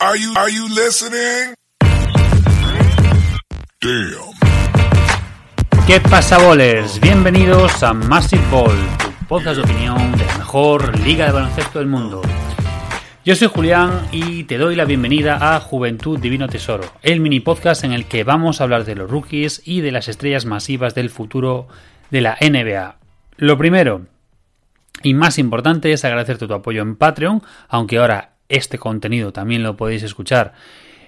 Are you? Damn. ¿Qué pasa, bowlers? Bienvenidos a Massive Ball, tu podcast de opinión de la mejor liga de baloncesto del mundo. Yo soy Julián y te doy la bienvenida a Juventud Divino Tesoro, el mini podcast en el que vamos a hablar de los rookies y de las estrellas masivas del futuro de la NBA. Lo primero y más importante es agradecerte tu apoyo en Patreon, aunque ahora este contenido también lo podéis escuchar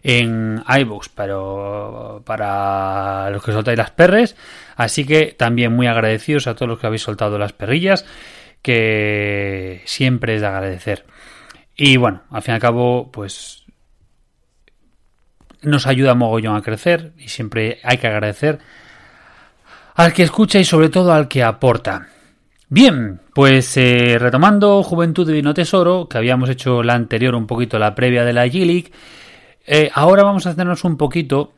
en iBooks, pero para los que soltáis las perres. Así que también muy agradecidos a todos los que habéis soltado las perrillas, que siempre es de agradecer. Y bueno, al fin y al cabo, pues nos ayuda mogollón a crecer y siempre hay que agradecer al que escucha y sobre todo al que aporta. Bien, pues eh, retomando Juventud Divino Tesoro, que habíamos hecho la anterior un poquito la previa de la G-League, eh, ahora vamos a hacernos un poquito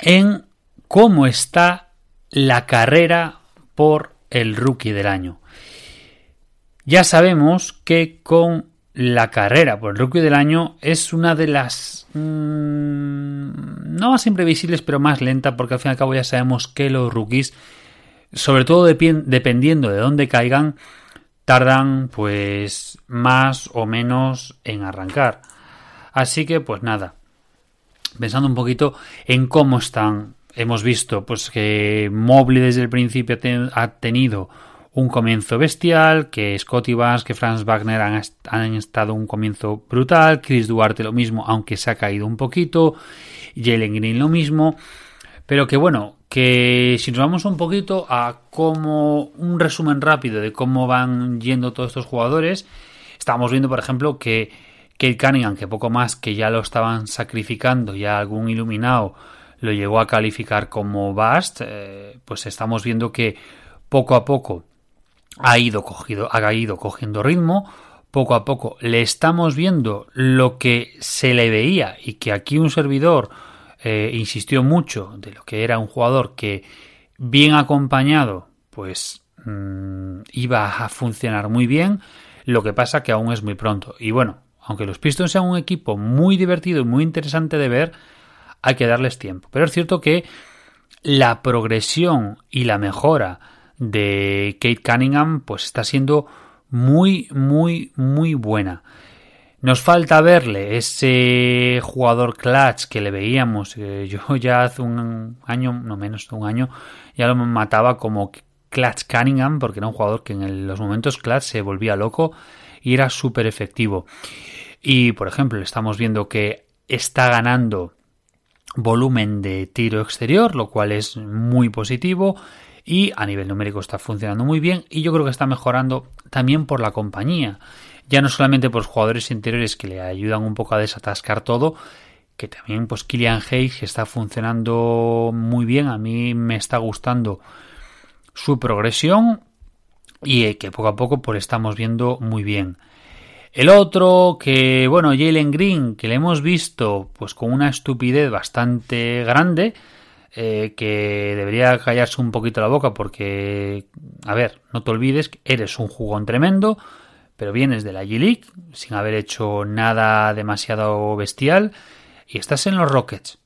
en cómo está la carrera por el rookie del año. Ya sabemos que con la carrera por el rookie del año es una de las mmm, no más imprevisibles pero más lenta porque al fin y al cabo ya sabemos que los rookies sobre todo dependiendo de dónde caigan, tardan pues más o menos en arrancar. Así que pues nada, pensando un poquito en cómo están, hemos visto pues que Mobley desde el principio ha tenido un comienzo bestial, que Scotty Barnes, que Franz Wagner han, han, estado un comienzo brutal, Chris Duarte lo mismo, aunque se ha caído un poquito, Jalen Green lo mismo, pero que bueno, que si nos vamos un poquito a cómo un resumen rápido de cómo van yendo todos estos jugadores, estamos viendo, por ejemplo, que Kate Cunningham, que poco más que ya lo estaban sacrificando, ya algún iluminado lo llegó a calificar como bust, eh, pues estamos viendo que poco a poco ha ido, cogido, ha ido cogiendo ritmo, poco a poco le estamos viendo lo que se le veía y que aquí un servidor eh, insistió mucho de lo que era un jugador que bien acompañado pues mmm, iba a funcionar muy bien lo que pasa que aún es muy pronto. Y bueno aunque los Pistons sean un equipo muy divertido y muy interesante de ver hay que darles tiempo. Pero es cierto que la progresión y la mejora de Kate Cunningham pues está siendo muy muy muy buena nos falta verle ese jugador clutch que le veíamos. Yo ya hace un año, no menos de un año, ya lo mataba como Clutch Cunningham, porque era un jugador que en los momentos clutch se volvía loco y era súper efectivo. Y por ejemplo, estamos viendo que está ganando volumen de tiro exterior, lo cual es muy positivo y a nivel numérico está funcionando muy bien y yo creo que está mejorando también por la compañía ya no solamente por los jugadores interiores que le ayudan un poco a desatascar todo, que también pues Killian Hayes está funcionando muy bien, a mí me está gustando su progresión y eh, que poco a poco pues estamos viendo muy bien. El otro que, bueno, Jalen Green, que le hemos visto pues con una estupidez bastante grande, eh, que debería callarse un poquito la boca porque, a ver, no te olvides que eres un jugón tremendo, pero vienes de la G-League sin haber hecho nada demasiado bestial y estás en los Rockets.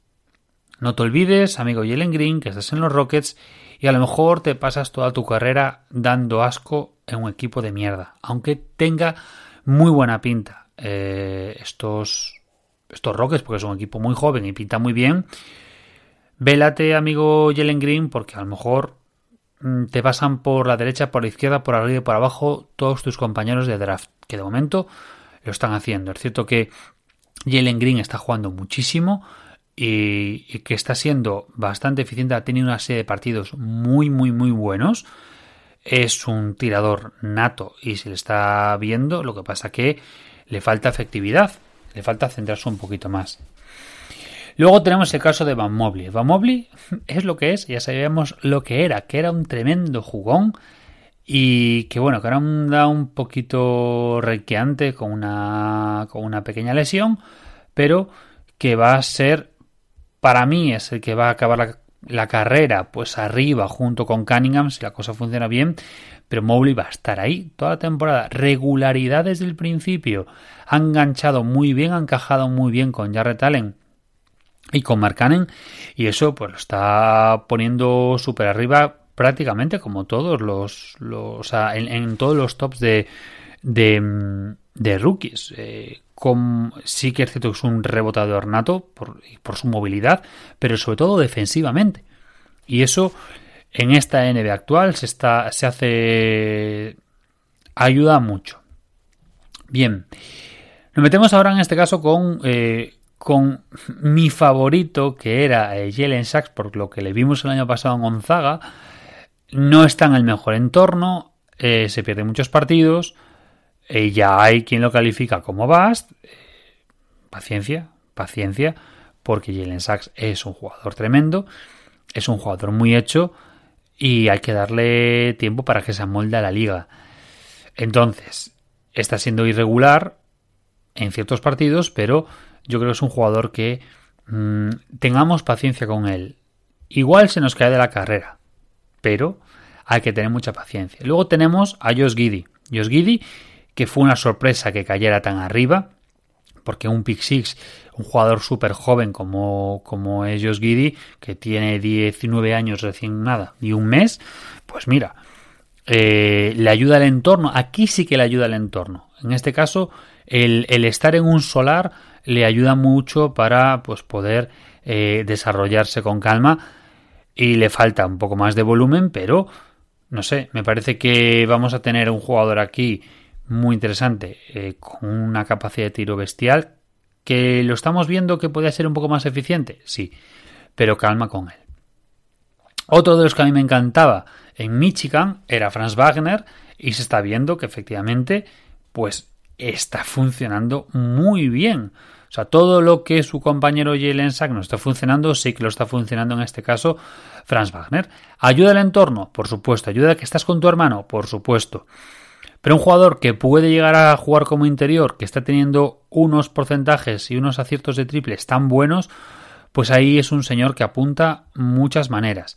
No te olvides, amigo Jalen Green, que estás en los Rockets y a lo mejor te pasas toda tu carrera dando asco en un equipo de mierda, aunque tenga muy buena pinta. Eh, estos, estos Rockets, porque es un equipo muy joven y pinta muy bien, vélate, amigo Jalen Green, porque a lo mejor Mm, te pasan por la derecha, por la izquierda, por arriba y por abajo todos tus compañeros de draft, que de momento lo están haciendo. Es cierto que Jalen Green está jugando muchísimo y, y, que está siendo bastante eficiente, ha tenido una serie de partidos muy, muy, muy buenos. Es un tirador nato y se le está viendo, lo que pasa que le falta efectividad. Le falta centrarse un poquito más. Luego tenemos el caso de Van Mobley. Van Mobley es lo que es, ya sabíamos lo que era, que era un tremendo jugón y que bueno, que ahora anda un poquito requeante con una, con una pequeña lesión, pero que va a ser, para mí es el que va a acabar la, la carrera pues arriba junto con Cunningham si la cosa funciona bien, pero Mobley va a estar ahí toda la temporada. Regularidad desde el principio. Ha enganchado muy bien, ha encajado muy bien con Jarrett Allen y con Markkanen y eso pues lo está poniendo súper arriba prácticamente como todos los, los o sea, en, todos los tops de de, de rookies. Eh, sí que es cierto que es un rebotador nato por, por su movilidad pero sobre todo defensivamente. Y eso en esta NBA actual se está se hace ayuda mucho. Bien nos metemos ahora en este caso con eh, con mi favorito, que era eh, Jalen Sachs, por lo que le vimos el año pasado en Gonzaga. No está en el mejor entorno, eh, se pierde muchos partidos, eh, ya hay quien lo califica como Bast. paciencia, paciencia, porque Jalen Sachs es un jugador tremendo, es un jugador muy hecho y hay que darle tiempo para que se amolde a la liga. Entonces, está siendo irregular en ciertos partidos, pero yo creo que es un jugador que mm, tengamos paciencia con él. Igual se nos cae de la carrera, pero hay que tener mucha paciencia. Luego tenemos a Josh Giddy. Josh Giddy, que fue una sorpresa que cayera tan arriba, porque un pick six, un jugador súper joven como, como es Josh Giddy, que tiene 19 años recién nada y un mes, pues mira, eh, le ayuda al entorno. Aquí sí que le ayuda al entorno. En este caso, el, el estar en un solar le ayuda mucho para pues, poder eh, desarrollarse con calma y le falta un poco más de volumen, pero no sé, me parece que vamos a tener un jugador aquí muy interesante eh, con una capacidad de tiro bestial que lo estamos viendo que puede ser un poco más eficiente, sí, pero calma con él. Otro de los que a mí me encantaba en Michigan era Franz Wagner y se está viendo que efectivamente pues está funcionando muy bien. O sea, todo lo que su compañero Jalen Sack no está funcionando, sí que lo está funcionando en este caso Franz Wagner. ¿Ayuda al entorno? Por supuesto. ¿Ayuda a que estás con tu hermano? Por supuesto. Pero un jugador que puede llegar a jugar como interior, que está teniendo unos porcentajes y unos aciertos de triples tan buenos, pues ahí es un señor que apunta muchas maneras.